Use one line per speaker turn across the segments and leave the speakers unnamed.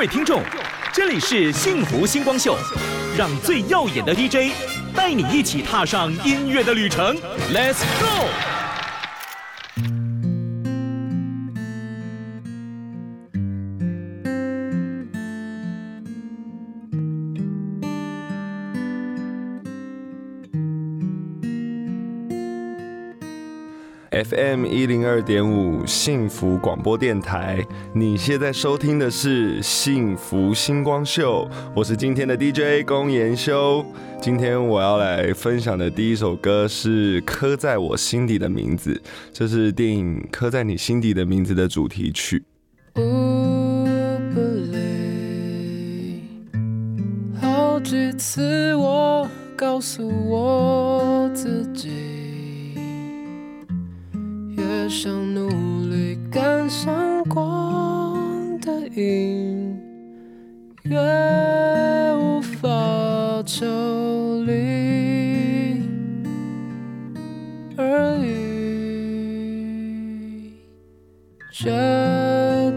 各位听众，这里是幸福星光秀，让最耀眼的 DJ 带你一起踏上音乐的旅程，Let's go！
FM 一零二点五幸福广播电台，你现在收听的是幸福星光秀，我是今天的 DJ 龚延修。今天我要来分享的第一首歌是《刻在我心底的名字》，这是电影《刻在你心底的名字》的主题曲。
好几次我告诉我自己。越想努力赶上光的影，越无法抽离而已。觉得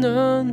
刻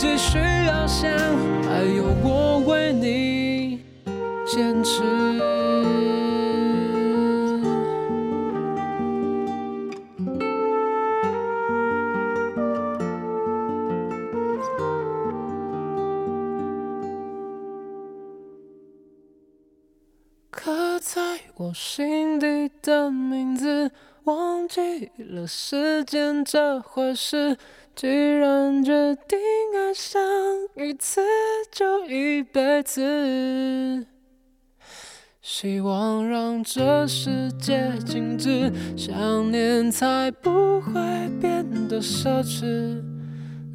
继续翱翔还有我为你坚持。刻在我心底的名字忘记了时间这回事。既然决定爱上一次，就一辈子。希望让这世界静止，想念才不会变得奢侈。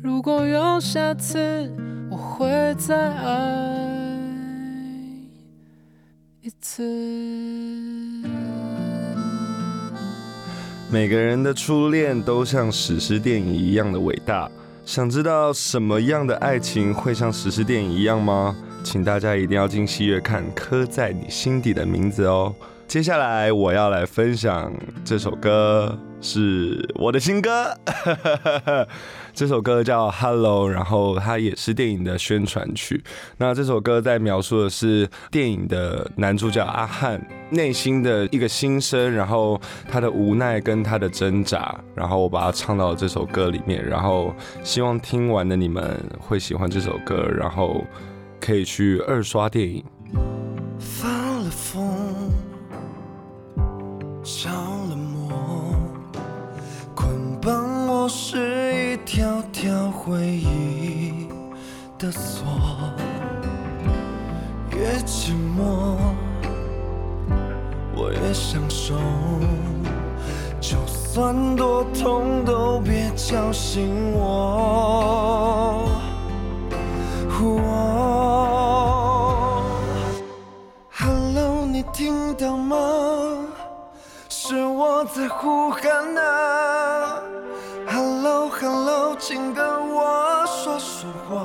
如果有下次，我会再爱。一次。
每个人的初恋都像史诗电影一样的伟大。想知道什么样的爱情会像史诗电影一样吗？请大家一定要进戏院看《刻在你心底的名字》哦。接下来我要来分享这首歌，是我的新歌。这首歌叫《Hello》，然后它也是电影的宣传曲。那这首歌在描述的是电影的男主角阿汉内心的一个心声，然后他的无奈跟他的挣扎，然后我把它唱到这首歌里面。然后希望听完的你们会喜欢这首歌，然后可以去二刷电影。
是一条条回忆的锁，越寂寞我越享受，就算多痛都别叫醒我。我 Hello，你听到吗？是我在呼喊啊！Hello，Hello，请跟我说说话。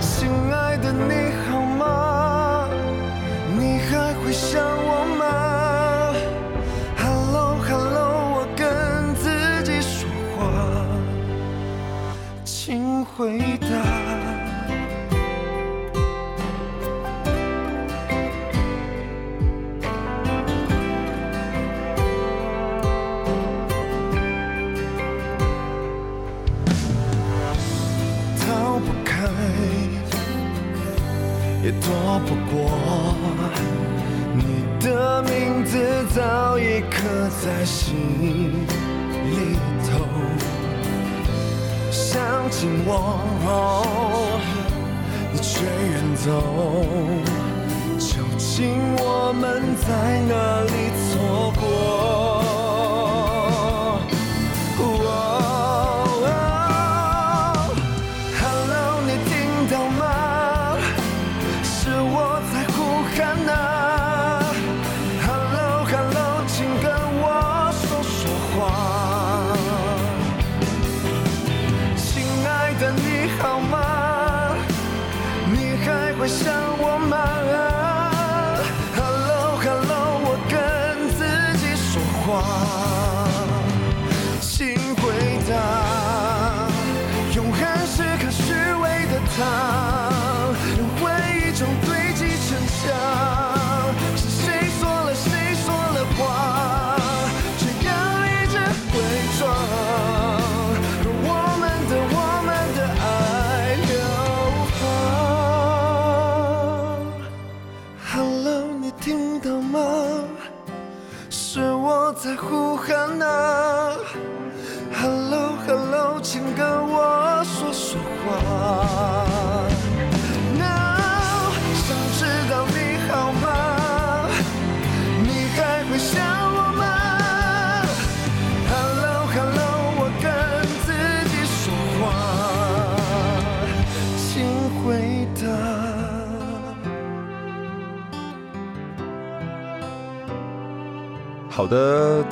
亲爱的，你好吗？你还会想我吗？Hello，Hello，我跟自己说话，请回答。不过。你的名字早已刻在心里头，想紧我，你却远走。究竟我们在哪里错过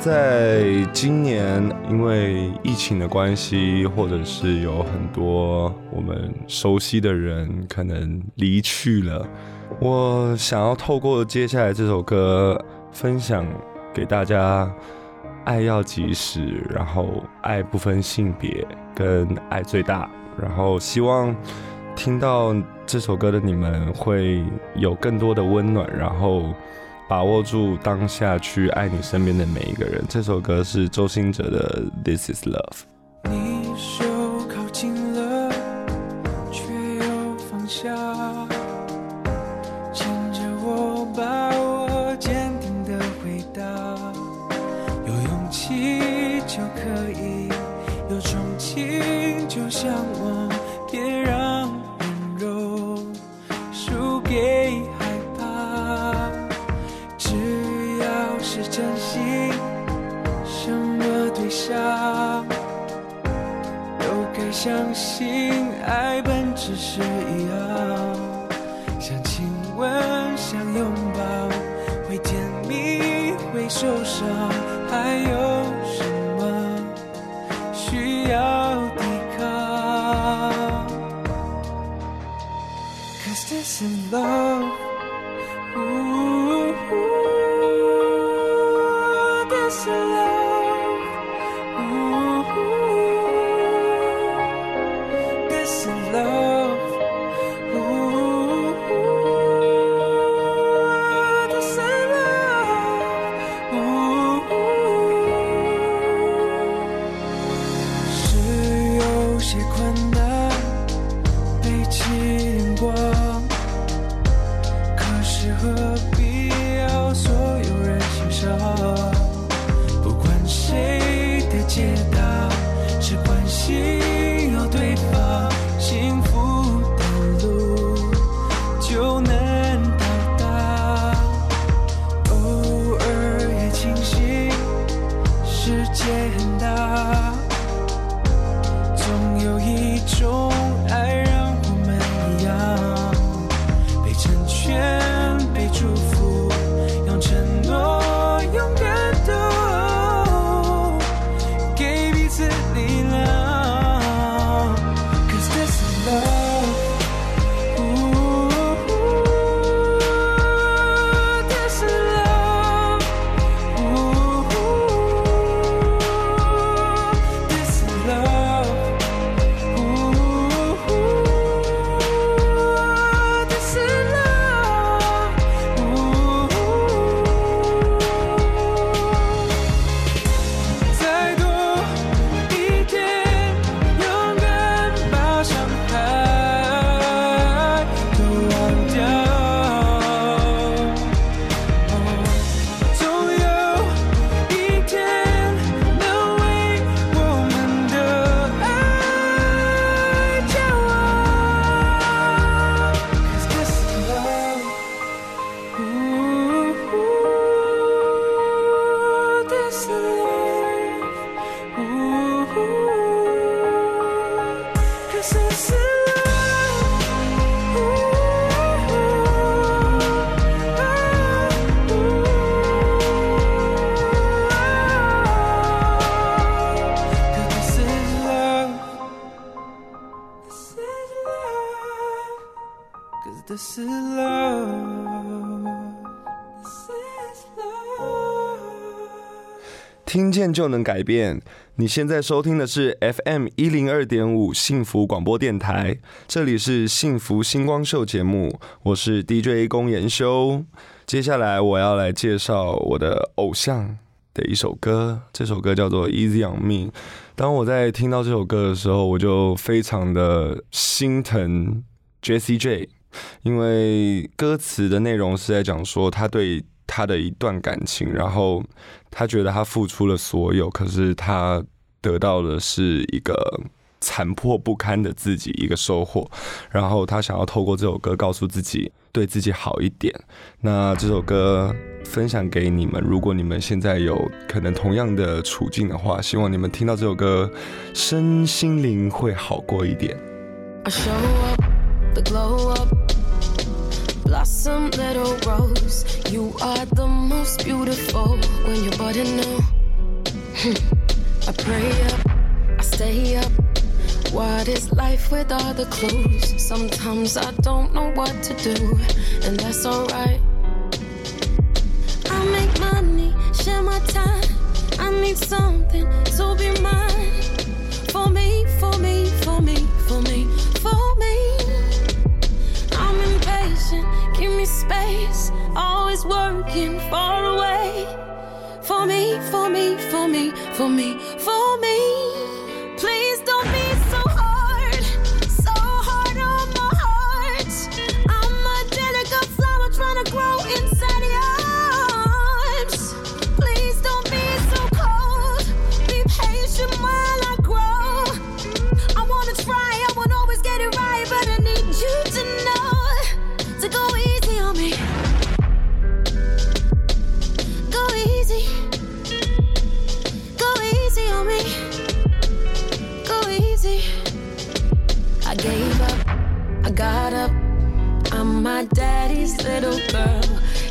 在
今年因为疫情的关系，或者是有很多我们熟悉的人可能离去了，我想要透过接下来这首歌分享给大家：爱要及时，然后爱不分性别，跟爱最大。然后希望听到这首歌的你们会有更多的温暖，然后。把握住当下，去爱你身边的每一个人。这首歌是周兴哲的《This Is Love》。
你手靠近了，却又放下，牵着我，把我坚定的回答。有勇气就可以，有憧憬就向往，相信爱本质是一样，想亲吻，想拥抱，会甜蜜，会
受伤，还有什么需要抵抗？Cause this is love. 就能
改变。你现在收听的是 FM 一零二点五幸福广播电台，这里是幸福星光秀节目，我是 DJ 龚研修。接下来我要来介绍我的偶像的一首歌，这首歌叫做《Easy on Me》。当我在听到这首歌的时候，我就非常的心疼 Jessie J，因为歌词的内容是在讲说他对他的一段感情，然后他觉得他付出了所有，可是他得到的是一个残破不堪的自己，一个收获。然后他想要透过这首歌告诉自己，对自己好一点。那这首歌分享给你们，如果你们现在有可能同样的处境的话，希望你们听到这首歌，身心灵会好过一点。
I show up, the glow up, blossom little rose. You are the most beautiful when you're budding new. Hmm. I pray up, I stay up. What is life with all the clues? Sometimes I don't know what to do, and that's alright. I make money, share my time. I need something to be mine. For me, for me, for me, give me space. Always working far away. For me, for me, for me, for me, for me. Please
little girl.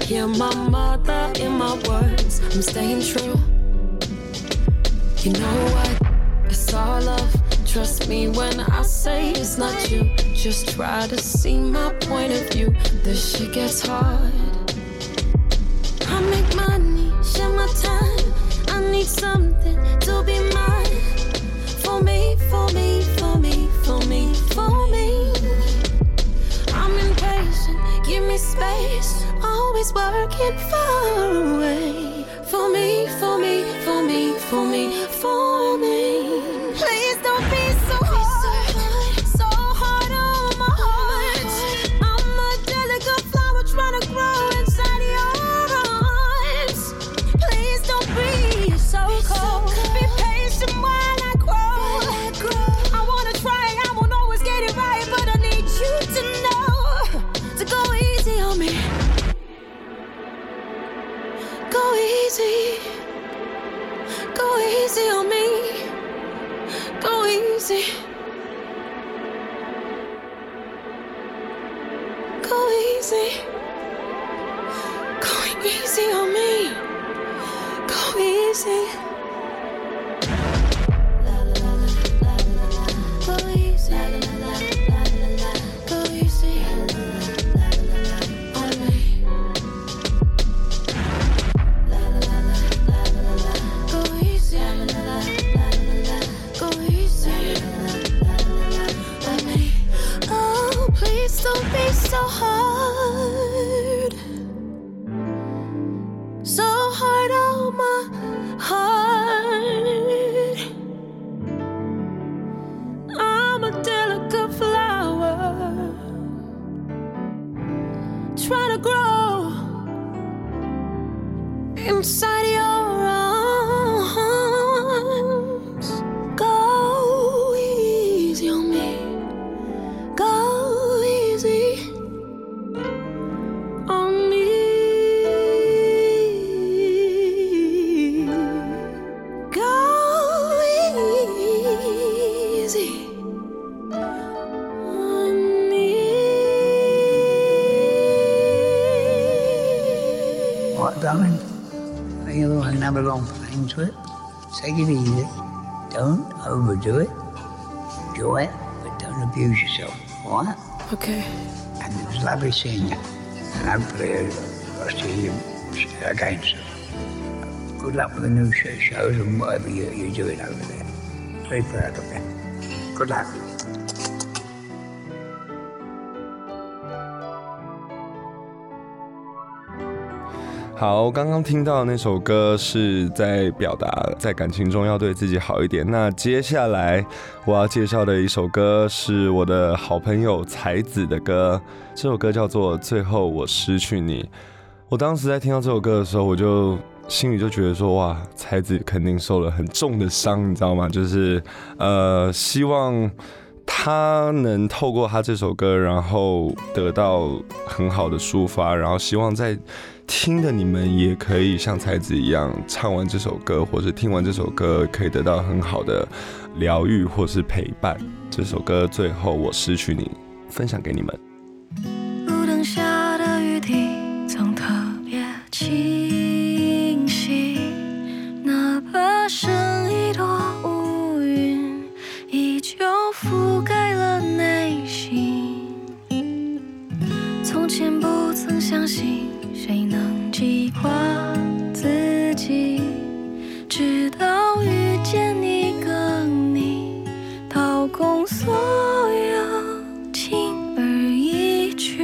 Hear my mother in my words. I'm staying true. You know what? It's all love. Trust me when I say it's not you. Just try to see my point of view. This shit gets hard. I make money, share my time. I need something to be mine. For me, for me, for me, for me, for me. Space. Always working far away. For me, for me, for me, for me, for me. crazy. Go easy.
It hopefully I'll see you again soon. Good luck with the new show, shows and whatever you, you're doing over there. Very proud of you. Good luck.
好，刚刚听到那首歌是在表达在感情中要对自己好一点。那接下来我要介绍的一首歌是我的好朋友才子的歌，这首歌叫做《最后我失去你》。我当时在听到这首歌的时候，我就心里就觉得说，哇，才子肯定受了很重的伤，你知道吗？就是呃，希望他能透过他这首歌，然后得到很好的抒发，然后希望在听的你们也可以像才子一样，唱完这首歌或是听完这首歌，可以得到很好的疗愈或是陪伴。这首歌最后我失去你，分享给你们。
路灯下的雨滴总特别清晰，哪怕剩一朵乌云，依旧覆盖了内心。从前不曾相信记挂自己，直到遇见你，跟你掏空所有，轻而易举。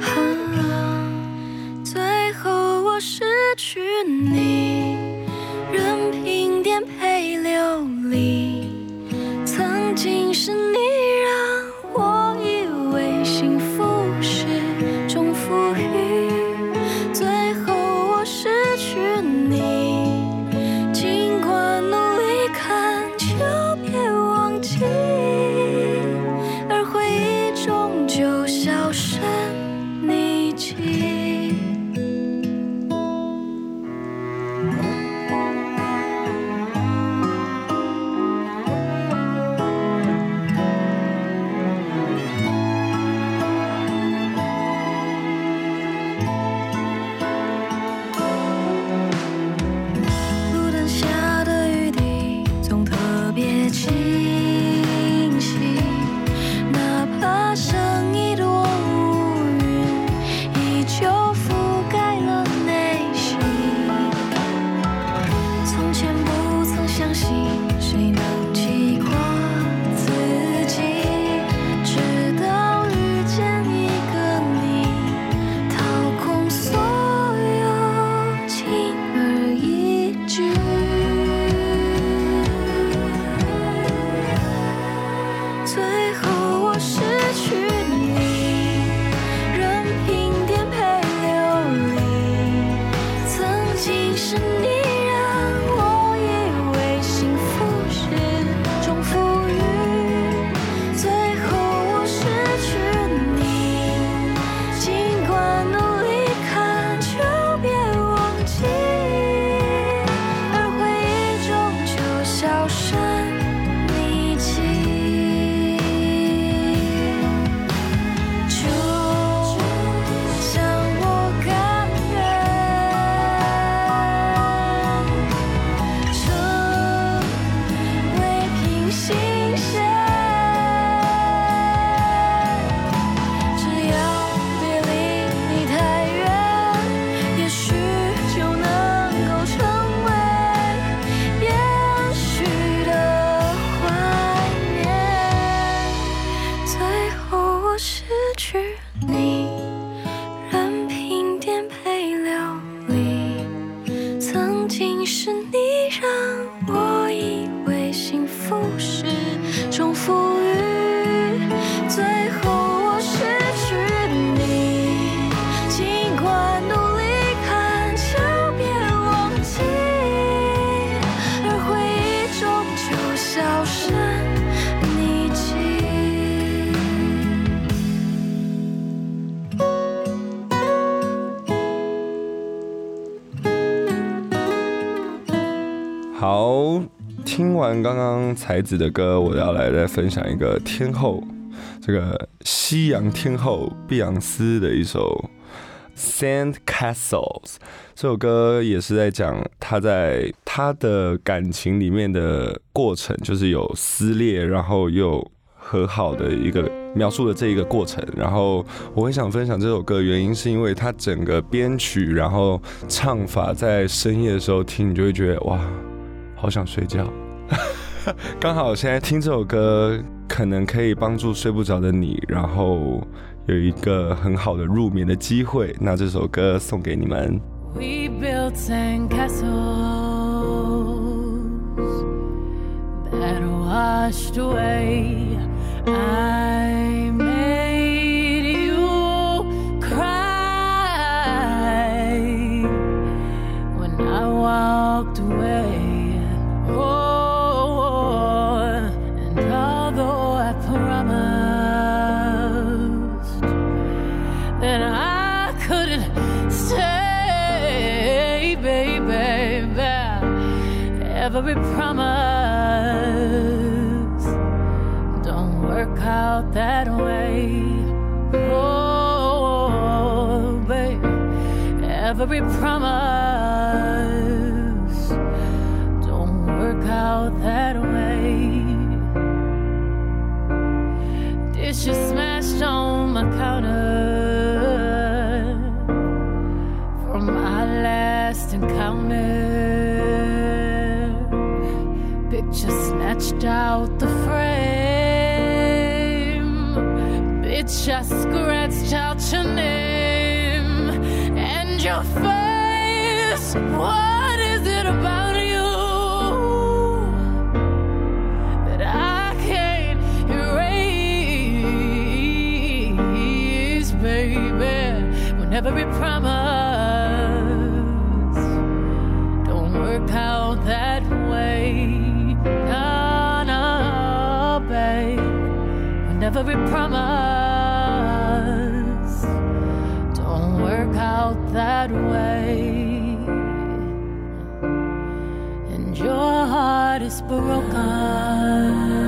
啊最后我失去你，
刚刚才子的歌，我要来再分享一个天后，这个西洋天后碧昂斯的一首《Sand Castles》。这首歌也是在讲她在她的感情里面的过程，就是有撕裂，然后又和好的一个描述的这一个过程。然后我很想分享这首歌，原因是因为它整个编曲，然后唱法，在深夜的时候听，你就会觉得哇，好想睡觉。刚好现在听这首歌，可能可以帮助睡不着的你，然后有一个很好的入眠的机会。那这首歌送给你们。
We built sandcastles that washed away. I made you cry when I walked out that way. Oh, baby. Every promise don't work out that way. Dishes smashed on my counter from our last encounter. Picture snatched out the I scratched out your name and your face. What is it about you? that I can't erase, baby. When every promise don't work out that way. When every promise that way and your heart is broken.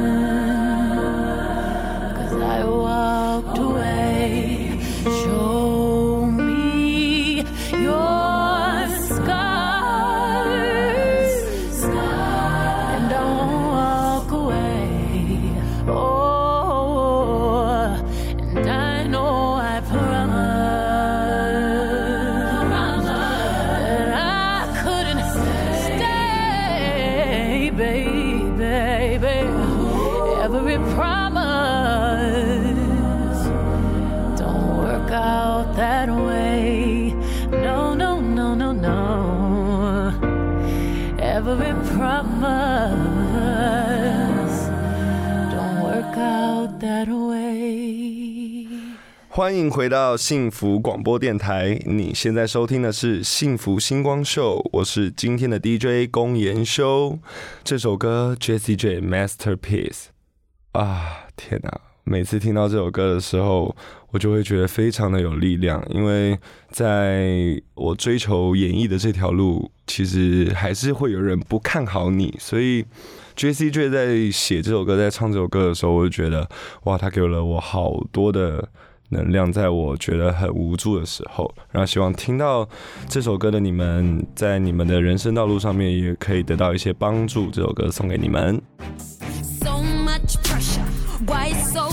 欢迎回到幸福广播电台，你现在收听的是幸福星光秀，我是今天的 DJ 龚延修。这首歌 Jessie J Masterpiece 啊，天哪！每次听到这首歌的时候，我就会觉得非常的有力量，因为在我追求演艺的这条路，其实还是会有人不看好你，所以 Jessie J 在写这首歌、在唱这首歌的时候，我就觉得哇，他给了我好多的能量，在我觉得很无助的时候。然后希望听到这首歌的你们，在你们的人生道路上面也可以得到一些帮助。这首歌送给你们。
So much pressure. Why so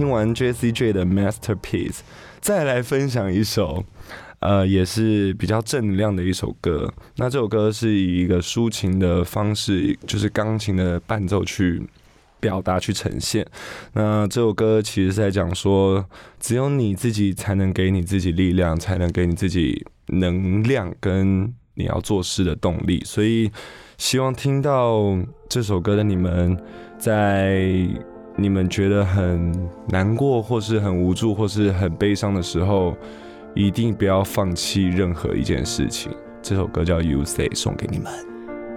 听完 J C J 的 Masterpiece，再来分享一首，呃，也是比较正能量的一首歌。那这首歌是以一个抒情的方式，就是钢琴的伴奏去。表达去呈现，那这首歌其实是在讲说，只有你自己才能给你自己力量，才能给你自己能量跟你要做事的动力。所以，希望听到这首歌的你们，在你们觉得很难过或是很无助或是很悲伤的时候一定不要放弃任何一件事情这首歌叫 you say 送给你们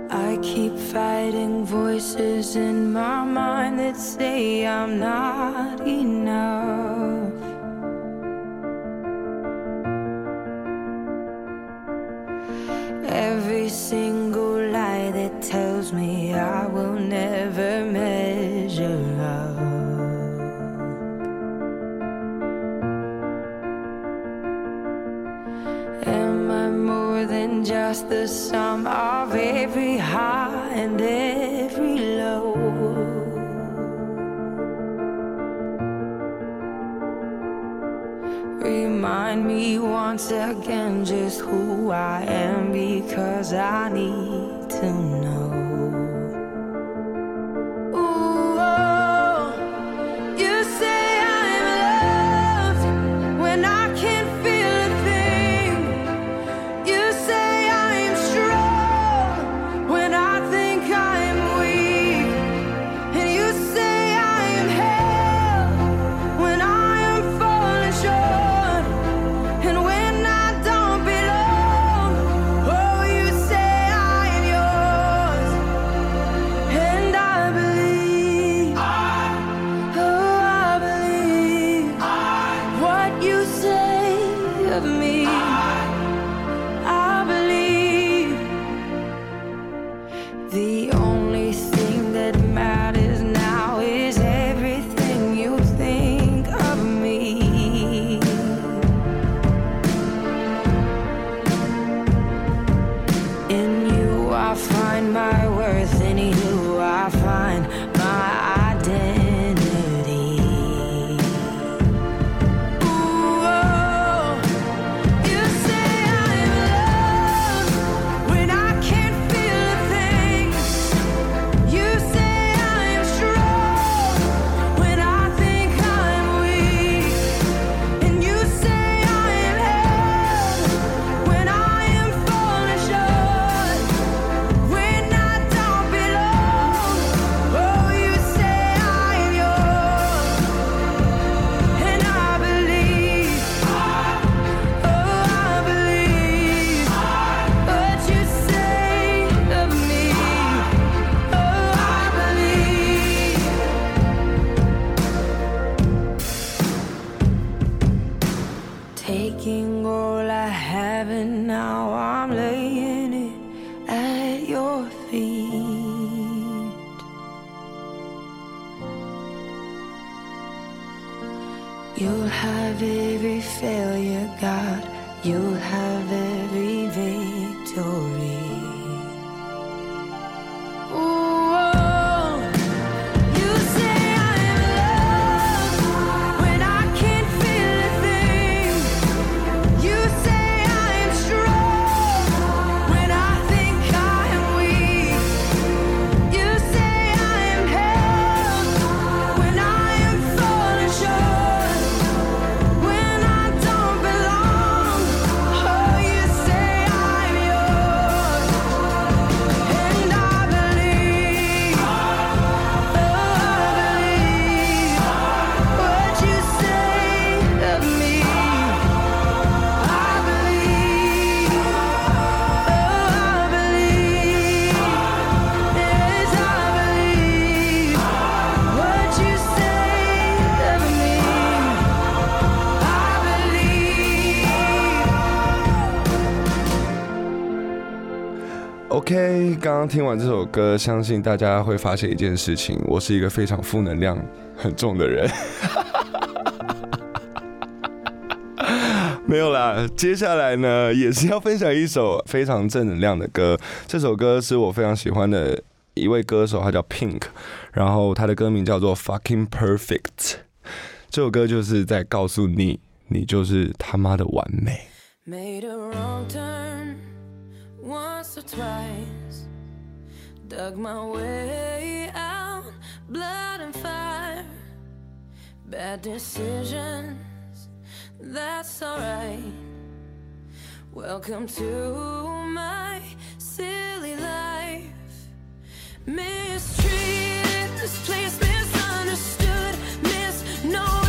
i keep fighting voices in my mind that say i'm not enough find
my 刚听完这首歌，相信大家会发现一件事情：我是一个非常负能量很重的人。没有啦，接下来呢也是要分享一首非常正能量的歌。这首歌是我非常喜欢的一位歌手，他叫 Pink，然后他的歌名叫做 Fucking Perfect。这首歌就是在告诉你，你就是他妈的完美。
Dug my way out, blood and fire. Bad decisions, that's alright. Welcome to my silly life. Mistreated, misplaced, misunderstood, misknowing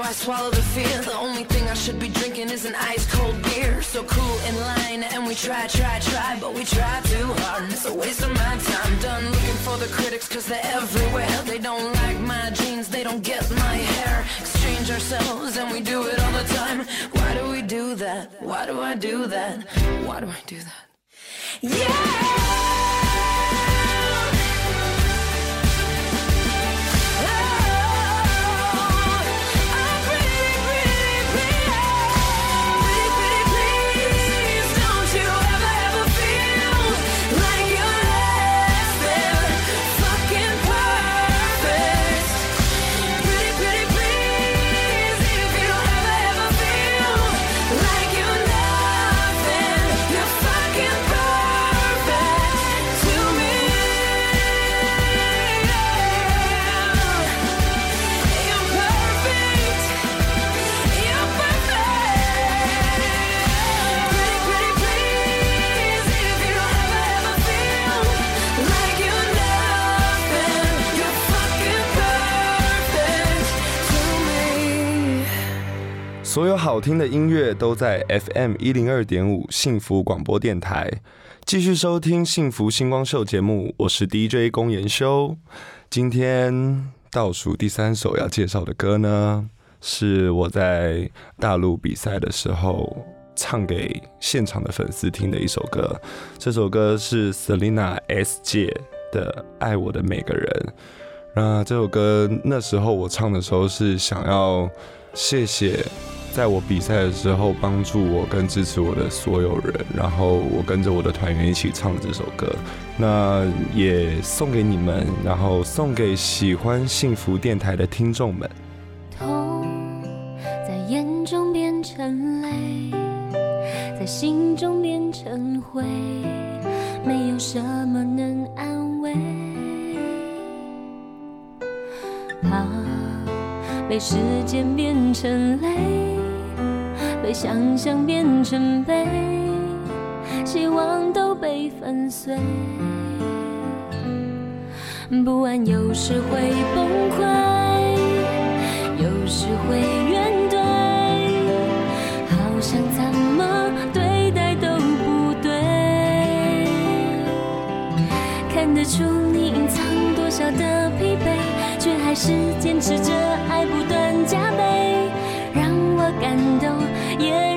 I swallow the fear. The only thing I should be drinking is an ice cold beer. So cool in line, and we try, try, try, but we try too hard, and it's a waste of my time. Done looking for the critics, cause they're everywhere. They don't like my jeans, they don't get my hair. Exchange ourselves, and we do it all the time. Why do we do that? Why do I do that? Why do I do that? Yeah!
所有好听的音乐都在 FM 一零二点五幸福广播电台。继续收听《幸福星光秀》节目，我是 DJ 龚延修。今天倒数第三首要介绍的歌呢，是我在大陆比赛的时候唱给现场的粉丝听的一首歌。这首歌是 Selina S 姐的《爱我的每个人》。那这首歌那时候我唱的时候是想要谢谢在我比赛的时候帮助我跟支持我的所有人，然后我跟着我的团员一起唱了这首歌。那也送给你们，然后送给喜欢幸福电台的听众们。
痛在眼中变成泪，在心中变成灰，没有什么能安慰。怕被时间变成泪，被想象变成悲，希望都被粉碎。不安有时会崩溃，有时会怨怼，好像怎么对待都不对。看得出你隐藏多少的疲惫，却还是坚持着爱不断动，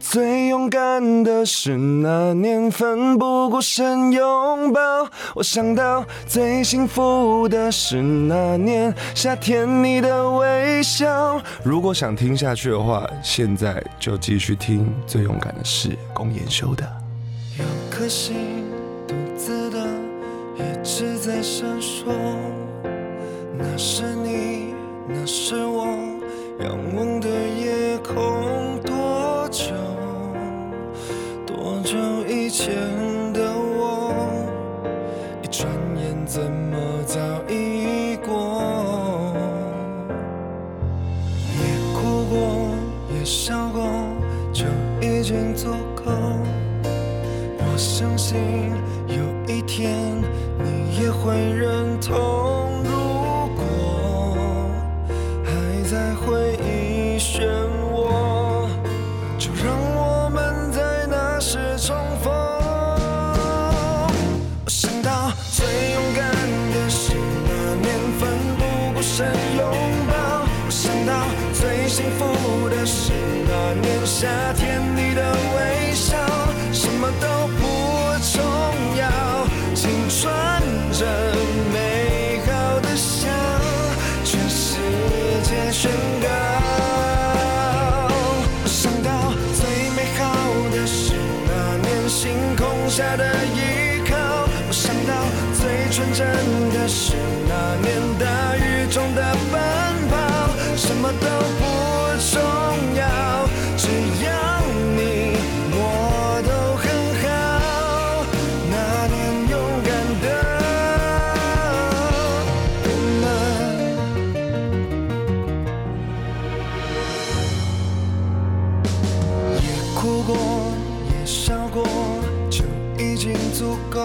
最勇敢的是
那年奋不顾身拥抱，我想到最幸福的是那年夏天你的微笑。如果想听下去的话，现在就继续听最勇敢的是公研修的。
有颗心独自的一直在闪烁，那是你，那是经足够。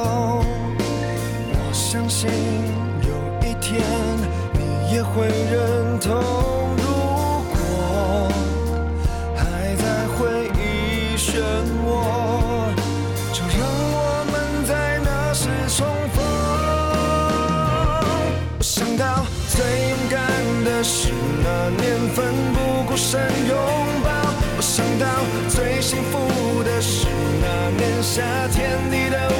我相信有一天你也会认同。如果还在回忆漩涡，就让我们在那时重逢。我想到最勇敢的是那年奋不顾身拥抱，我想到最幸福的是那年夏天你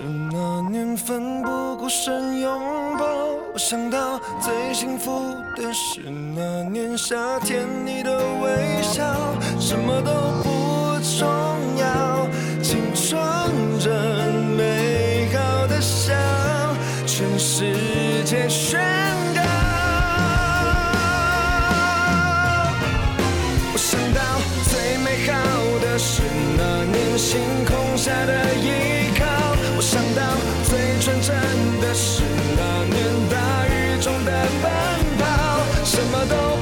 是那年奋不顾身拥抱，我想到最幸福的是那年夏天你的微笑，什么都不重要，青春真美好的笑全世界宣告。我想到最美好的是那年星空下的依靠，我想到最纯真的是那年大雨中的奔跑，什么都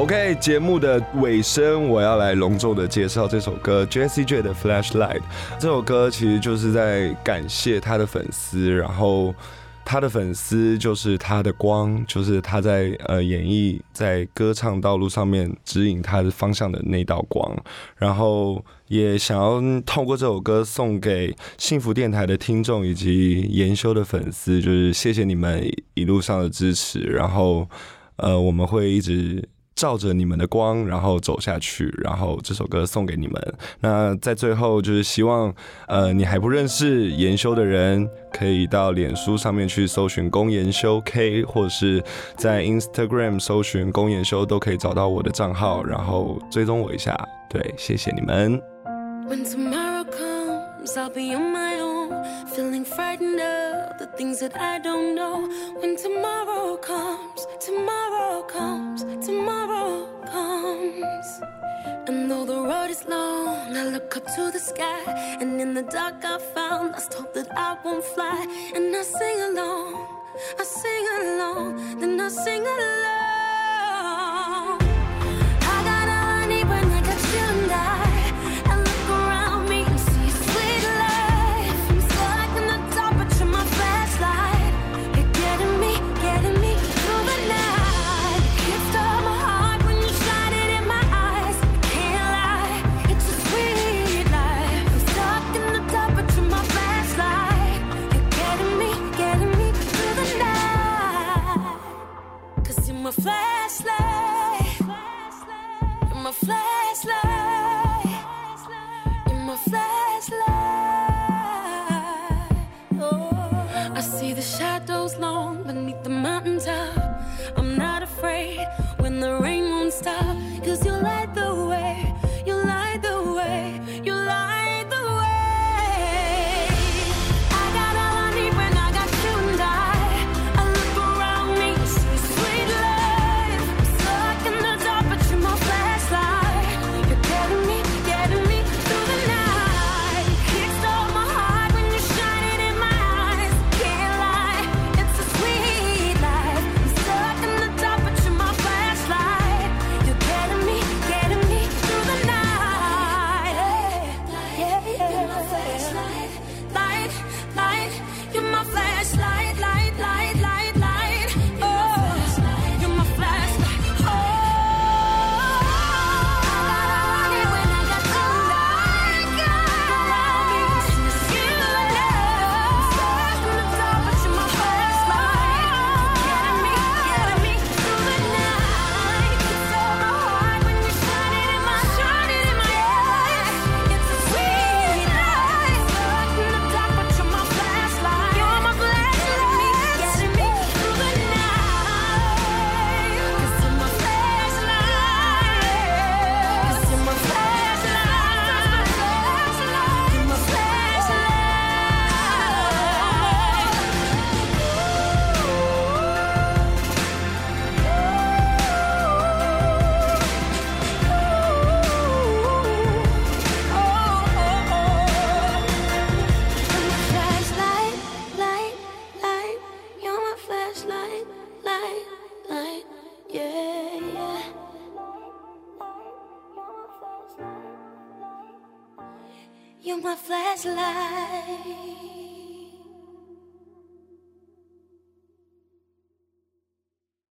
OK，节目的尾声，我要来隆重的介绍这首歌 Jessie J 的《Flashlight》。这首歌其实就是在感谢他的粉丝，然后他的粉丝就是他的光，就是他在呃演绎在歌唱道路上面指引他的方向的那道光，然后也想要透过这首歌送给幸福电台的听众以及研修的粉丝，就是谢谢你们一路上的支持，然后。呃，我们会一直照着你们的光，然后走下去。然后这首歌送给你们。那在最后就是希望，呃，你还不认识研修的人，可以到脸书上面去搜寻公研修 K，或者是在 Instagram 搜寻公研修，都可以找到我的账号，然后追踪我一下。对，谢谢你们。
When tomorrow comes, I'll be on my own, feeling frightened of the things that I don't know. When tomorrow comes, tomorrow comes, tomorrow comes. And though the road is long, I look up to the sky. And in the dark, I found lost hope that I won't fly. And I sing along, I sing along, then I sing along. My flashlight. You're my flashlight. You're my flashlight. Oh, I see the shadows long beneath the mountaintop. I'm not afraid when the rain won't stop. Cause you light the